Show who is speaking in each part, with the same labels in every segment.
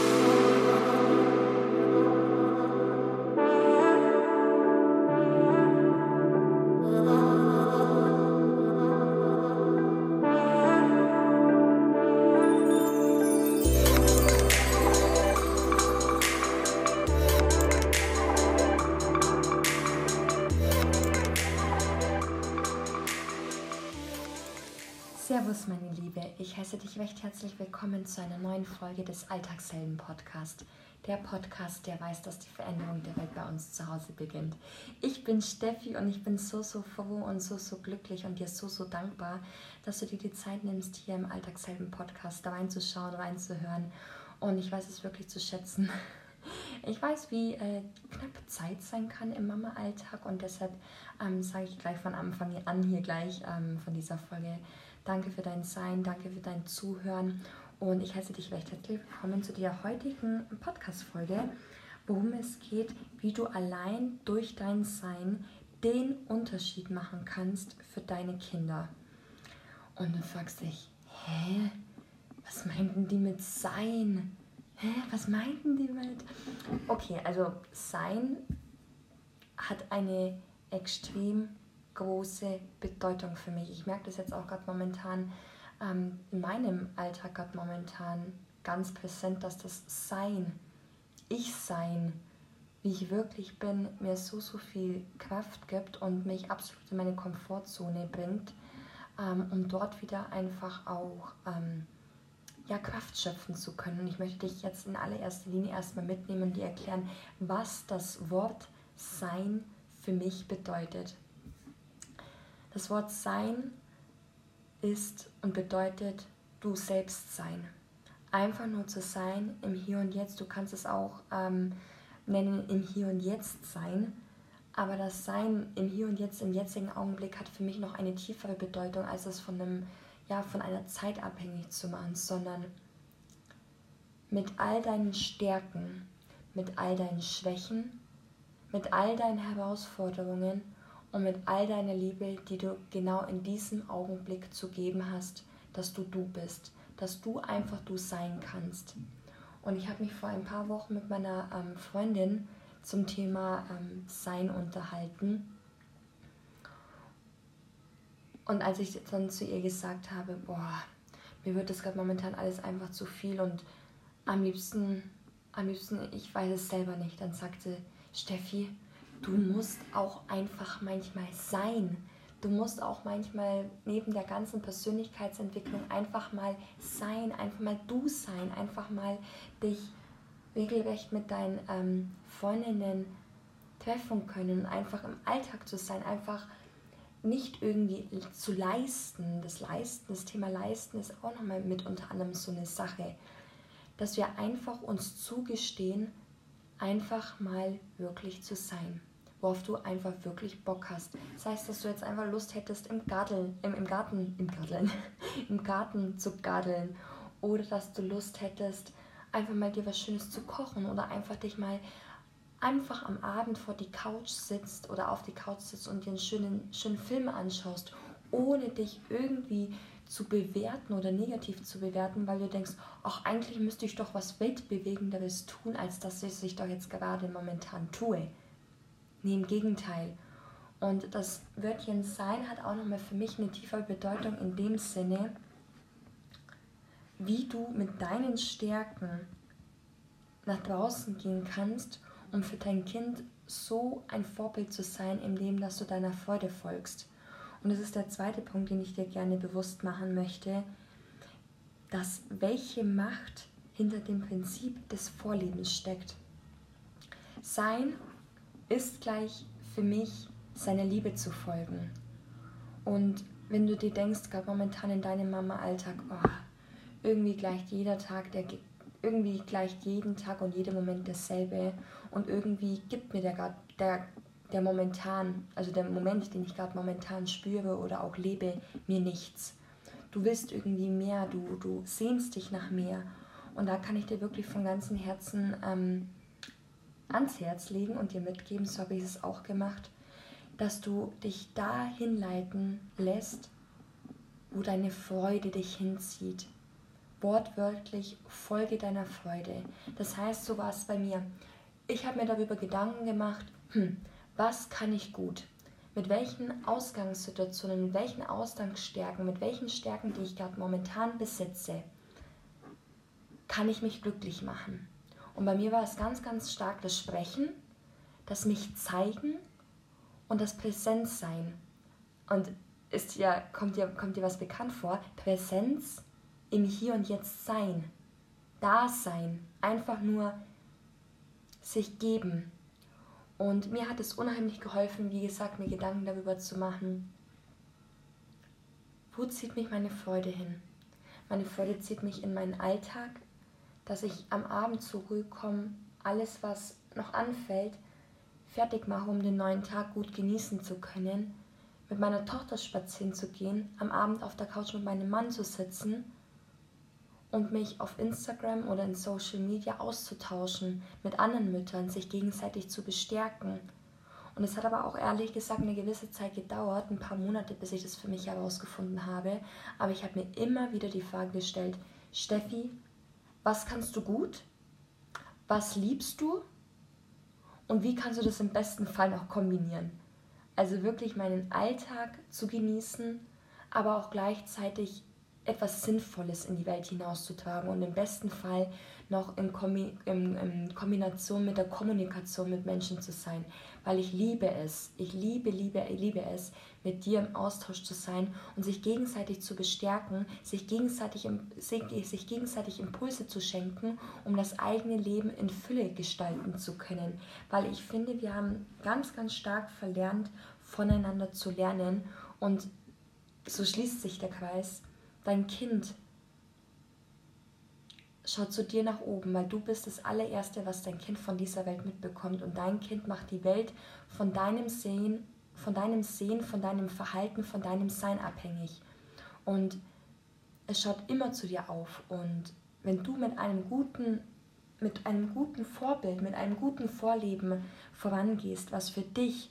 Speaker 1: Oh. Servus, meine Liebe. Ich heiße dich recht herzlich willkommen zu einer neuen Folge des Alltagshelden Podcast. Der Podcast, der weiß, dass die Veränderung der Welt bei uns zu Hause beginnt. Ich bin Steffi und ich bin so, so froh und so, so glücklich und dir so, so dankbar, dass du dir die Zeit nimmst, hier im Alltagshelden Podcast da reinzuschauen, reinzuhören. Und ich weiß es wirklich zu schätzen. Ich weiß, wie äh, knapp Zeit sein kann im Mama-Alltag und deshalb ähm, sage ich gleich von Anfang an hier gleich ähm, von dieser Folge Danke für dein Sein, danke für dein Zuhören und ich heiße dich recht herzlich willkommen zu der heutigen Podcast-Folge, worum es geht, wie du allein durch dein Sein den Unterschied machen kannst für deine Kinder. Und du fragst dich, hä? Was meinten die mit Sein? Hä? Was meinten die mit? Okay, also Sein hat eine extrem große Bedeutung für mich. Ich merke das jetzt auch gerade momentan ähm, in meinem Alltag gerade momentan ganz präsent, dass das Sein, Ich Sein, wie ich wirklich bin, mir so, so viel Kraft gibt und mich absolut in meine Komfortzone bringt, ähm, um dort wieder einfach auch ähm, ja, Kraft schöpfen zu können. Und ich möchte dich jetzt in allererster Linie erstmal mitnehmen und dir erklären, was das Wort Sein für mich bedeutet. Das Wort Sein ist und bedeutet du selbst sein. Einfach nur zu sein im Hier und Jetzt. Du kannst es auch ähm, nennen im Hier und Jetzt sein. Aber das Sein im Hier und Jetzt, im jetzigen Augenblick, hat für mich noch eine tiefere Bedeutung, als es von, einem, ja, von einer Zeit abhängig zu machen, sondern mit all deinen Stärken, mit all deinen Schwächen, mit all deinen Herausforderungen und mit all deiner Liebe, die du genau in diesem Augenblick zu geben hast, dass du du bist, dass du einfach du sein kannst. Und ich habe mich vor ein paar Wochen mit meiner ähm, Freundin zum Thema ähm, Sein unterhalten. Und als ich dann zu ihr gesagt habe, boah, mir wird das gerade momentan alles einfach zu viel und am liebsten, am liebsten, ich weiß es selber nicht, dann sagte Steffi, du musst auch einfach manchmal sein. Du musst auch manchmal neben der ganzen Persönlichkeitsentwicklung einfach mal sein, einfach mal du sein, einfach mal dich regelrecht mit deinen ähm, Freundinnen treffen können, einfach im Alltag zu sein, einfach nicht irgendwie zu leisten. Das Leisten, das Thema Leisten ist auch nochmal mit unter anderem so eine Sache, dass wir einfach uns zugestehen, einfach mal wirklich zu sein worauf du einfach wirklich Bock hast. Das heißt, dass du jetzt einfach Lust hättest, im Garten, im, im Garten, im Garten, im Garten zu garteln. Oder dass du Lust hättest, einfach mal dir was Schönes zu kochen oder einfach dich mal einfach am Abend vor die Couch sitzt oder auf die Couch sitzt und dir einen schönen, schönen Film anschaust, ohne dich irgendwie zu bewerten oder negativ zu bewerten, weil du denkst, ach, eigentlich müsste ich doch was Weltbewegenderes tun, als dass ich es doch jetzt gerade momentan tue. Nee, im Gegenteil. Und das Wörtchen sein hat auch nochmal für mich eine tiefere Bedeutung in dem Sinne, wie du mit deinen Stärken nach draußen gehen kannst, um für dein Kind so ein Vorbild zu sein, indem dass du deiner Freude folgst. Und das ist der zweite Punkt, den ich dir gerne bewusst machen möchte, dass welche Macht hinter dem Prinzip des Vorlebens steckt. Sein ist gleich für mich, seiner Liebe zu folgen. Und wenn du dir denkst, gerade momentan in deinem Mama-Alltag, oh, irgendwie gleicht jeder Tag, der irgendwie gleicht jeden Tag und jeder Moment dasselbe und irgendwie gibt mir der, der, der momentan, also der Moment, den ich gerade momentan spüre oder auch lebe, mir nichts. Du willst irgendwie mehr, du, du sehnst dich nach mehr. Und da kann ich dir wirklich von ganzem Herzen ähm, ans Herz legen und dir mitgeben, so habe ich es auch gemacht, dass du dich dahin leiten lässt, wo deine Freude dich hinzieht, wortwörtlich Folge deiner Freude. Das heißt, so war es bei mir. Ich habe mir darüber Gedanken gemacht, hm, was kann ich gut? Mit welchen Ausgangssituationen, mit welchen Ausgangsstärken, mit welchen Stärken, die ich gerade momentan besitze, kann ich mich glücklich machen? Und bei mir war es ganz, ganz stark das Sprechen, das mich zeigen und das Präsenzsein. Und ist ja, kommt, dir, kommt dir was bekannt vor? Präsenz im Hier und Jetzt sein. Dasein. Einfach nur sich geben. Und mir hat es unheimlich geholfen, wie gesagt, mir Gedanken darüber zu machen, wo zieht mich meine Freude hin? Meine Freude zieht mich in meinen Alltag, dass ich am Abend zur Ruhe komme, alles, was noch anfällt, fertig mache, um den neuen Tag gut genießen zu können, mit meiner Tochter spazieren zu gehen, am Abend auf der Couch mit meinem Mann zu sitzen und mich auf Instagram oder in Social Media auszutauschen mit anderen Müttern, sich gegenseitig zu bestärken. Und es hat aber auch ehrlich gesagt eine gewisse Zeit gedauert, ein paar Monate, bis ich das für mich herausgefunden habe. Aber ich habe mir immer wieder die Frage gestellt, Steffi, was kannst du gut? Was liebst du? Und wie kannst du das im besten Fall noch kombinieren? Also wirklich meinen Alltag zu genießen, aber auch gleichzeitig etwas Sinnvolles in die Welt hinauszutragen und im besten Fall noch in, Kombi in, in, Kombination mit der Kommunikation mit Menschen zu sein, weil ich liebe es, ich liebe, liebe, liebe es, mit dir im Austausch zu sein und sich gegenseitig zu bestärken, sich gegenseitig, sich gegenseitig Impulse zu schenken, um das eigene Leben in Fülle gestalten zu können, weil ich finde, wir haben ganz, ganz stark verlernt, voneinander zu lernen und so schließt sich der Kreis Dein Kind schaut zu dir nach oben, weil du bist das allererste, was dein Kind von dieser Welt mitbekommt und dein Kind macht die Welt von deinem Sehen, von deinem Sehen, von deinem Verhalten, von deinem Sein abhängig. Und es schaut immer zu dir auf und wenn du mit einem guten mit einem guten Vorbild, mit einem guten Vorleben vorangehst, was für dich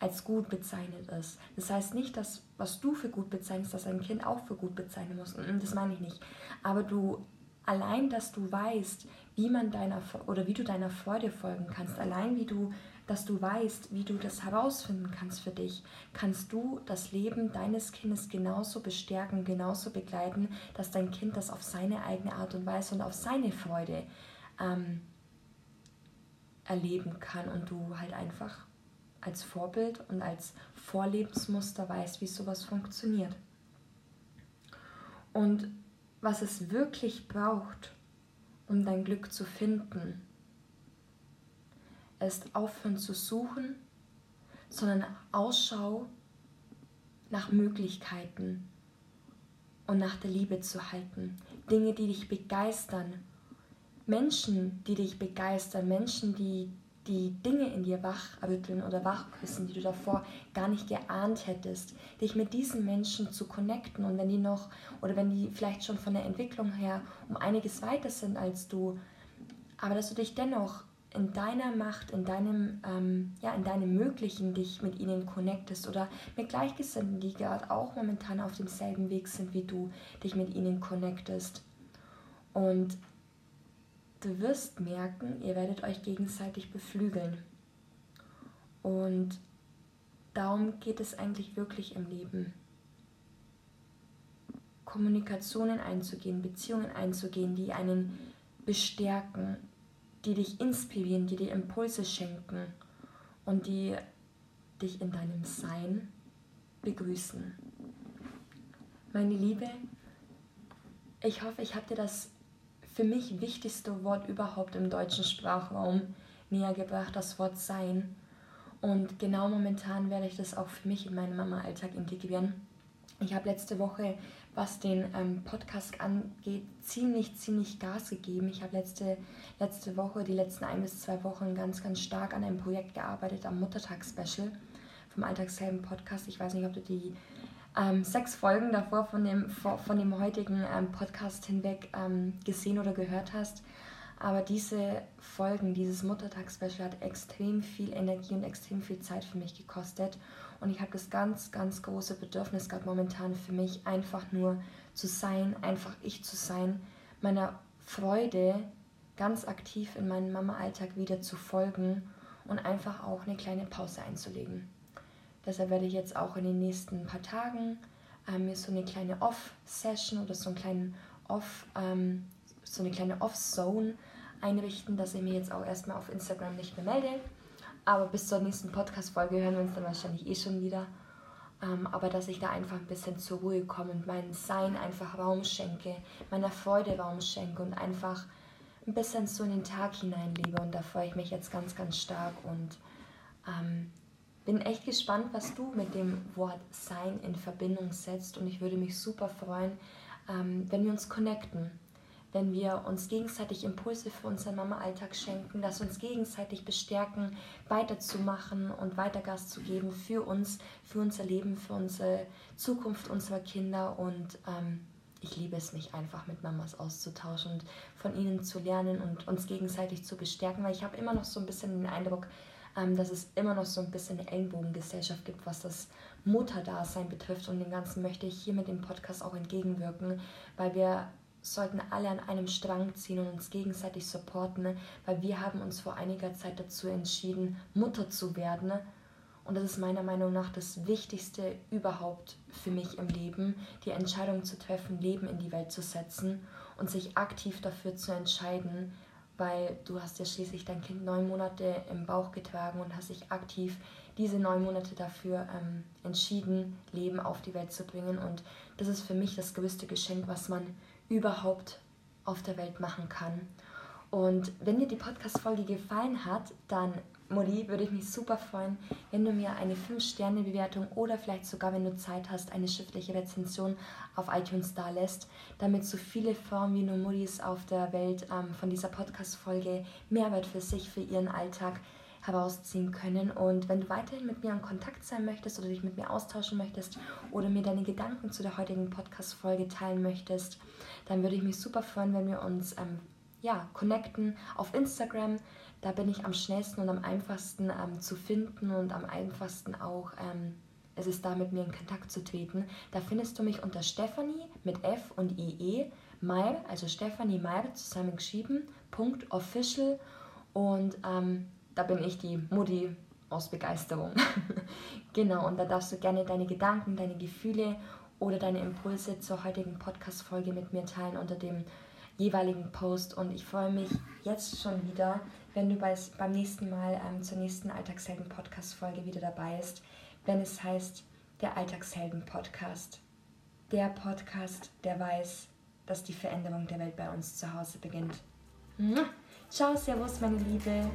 Speaker 1: als gut bezeichnet ist. Das heißt nicht, dass was du für gut bezeichnest, dass ein Kind auch für gut bezeichnen muss. Das meine ich nicht. Aber du allein, dass du weißt, wie man deiner oder wie du deiner Freude folgen kannst, allein wie du, dass du weißt, wie du das herausfinden kannst für dich, kannst du das Leben deines Kindes genauso bestärken, genauso begleiten, dass dein Kind das auf seine eigene Art und Weise und auf seine Freude ähm, erleben kann und du halt einfach als Vorbild und als Vorlebensmuster weißt, wie sowas funktioniert. Und was es wirklich braucht, um dein Glück zu finden, ist aufhören zu suchen, sondern Ausschau nach Möglichkeiten und nach der Liebe zu halten. Dinge, die dich begeistern. Menschen, die dich begeistern. Menschen, die die Dinge in dir wachrütteln oder wachküssen, die du davor gar nicht geahnt hättest, dich mit diesen Menschen zu connecten und wenn die noch oder wenn die vielleicht schon von der Entwicklung her um einiges weiter sind als du, aber dass du dich dennoch in deiner Macht, in deinem, ähm, ja, in deinem Möglichen dich mit ihnen connectest oder mit Gleichgesinnten, die gerade auch momentan auf demselben Weg sind wie du, dich mit ihnen connectest. Und du wirst merken, ihr werdet euch gegenseitig beflügeln. Und darum geht es eigentlich wirklich im Leben. Kommunikationen einzugehen, Beziehungen einzugehen, die einen bestärken, die dich inspirieren, die dir Impulse schenken und die dich in deinem Sein begrüßen. Meine Liebe, ich hoffe, ich habe dir das für mich wichtigste Wort überhaupt im deutschen Sprachraum näher gebracht, das Wort Sein. Und genau momentan werde ich das auch für mich in meinen Mama-Alltag integrieren. Ich habe letzte Woche, was den ähm, Podcast angeht, ziemlich, ziemlich Gas gegeben. Ich habe letzte, letzte Woche, die letzten ein bis zwei Wochen ganz, ganz stark an einem Projekt gearbeitet, am Muttertag-Special vom Alltagshelden Podcast. Ich weiß nicht, ob du die ähm, sechs Folgen davor von dem, von dem heutigen ähm, Podcast hinweg ähm, gesehen oder gehört hast. Aber diese Folgen, dieses Muttertagsspecial hat extrem viel Energie und extrem viel Zeit für mich gekostet. Und ich habe das ganz, ganz große Bedürfnis gerade momentan für mich, einfach nur zu sein, einfach ich zu sein, meiner Freude ganz aktiv in meinen Mama-Alltag wieder zu folgen und einfach auch eine kleine Pause einzulegen. Deshalb werde ich jetzt auch in den nächsten paar Tagen ähm, mir so eine kleine Off-Session oder so einen kleinen Off, ähm, so eine kleine Off-Zone einrichten, dass ich mir jetzt auch erstmal auf Instagram nicht mehr melde. Aber bis zur nächsten Podcast-Folge hören wir uns dann wahrscheinlich eh schon wieder. Ähm, aber dass ich da einfach ein bisschen zur Ruhe komme und mein Sein einfach Raum schenke, meiner Freude Raum schenke und einfach ein bisschen so in den Tag hineinlebe. Und da freue ich mich jetzt ganz, ganz stark und ähm, bin echt gespannt, was du mit dem Wort Sein in Verbindung setzt. Und ich würde mich super freuen, ähm, wenn wir uns connecten wenn wir uns gegenseitig Impulse für unseren Mama-Alltag schenken, dass wir uns gegenseitig bestärken, weiterzumachen und weiter Gas zu geben für uns, für unser Leben, für unsere Zukunft unserer Kinder. Und ähm, ich liebe es, mich einfach mit Mamas auszutauschen und von ihnen zu lernen und uns gegenseitig zu bestärken, weil ich habe immer noch so ein bisschen den Eindruck, ähm, dass es immer noch so ein bisschen eine Ellenbogengesellschaft gibt, was das Mutterdasein betrifft. Und dem Ganzen möchte ich hier mit dem Podcast auch entgegenwirken, weil wir sollten alle an einem Strang ziehen und uns gegenseitig supporten, ne? weil wir haben uns vor einiger Zeit dazu entschieden, Mutter zu werden. Und das ist meiner Meinung nach das Wichtigste überhaupt für mich im Leben, die Entscheidung zu treffen, Leben in die Welt zu setzen und sich aktiv dafür zu entscheiden, weil du hast ja schließlich dein Kind neun Monate im Bauch getragen und hast dich aktiv diese neun Monate dafür ähm, entschieden, Leben auf die Welt zu bringen. Und das ist für mich das größte Geschenk, was man überhaupt auf der Welt machen kann. Und wenn dir die Podcast-Folge gefallen hat, dann, Molly, würde ich mich super freuen, wenn du mir eine 5-Sterne-Bewertung oder vielleicht sogar, wenn du Zeit hast, eine schriftliche Rezension auf iTunes da lässt, damit so viele Frauen wie nur Muddis auf der Welt ähm, von dieser Podcast-Folge Mehrwert für sich, für ihren Alltag herausziehen können. Und wenn du weiterhin mit mir in Kontakt sein möchtest oder dich mit mir austauschen möchtest oder mir deine Gedanken zu der heutigen Podcast-Folge teilen möchtest, dann würde ich mich super freuen, wenn wir uns ähm, ja, connecten auf Instagram. Da bin ich am schnellsten und am einfachsten ähm, zu finden und am einfachsten auch ähm, es ist da mit mir in Kontakt zu treten. Da findest du mich unter Stephanie mit F und IE Meyer, also Stephanie Meyer zusammengeschrieben, Punkt official und ähm, da bin ich die Mutti aus Begeisterung. genau, und da darfst du gerne deine Gedanken, deine Gefühle oder deine Impulse zur heutigen Podcast-Folge mit mir teilen unter dem jeweiligen Post. Und ich freue mich jetzt schon wieder, wenn du bei, beim nächsten Mal ähm, zur nächsten Alltagshelden-Podcast-Folge wieder dabei bist, wenn es heißt der Alltagshelden-Podcast. Der Podcast, der weiß, dass die Veränderung der Welt bei uns zu Hause beginnt. Ciao, Servus, meine Liebe.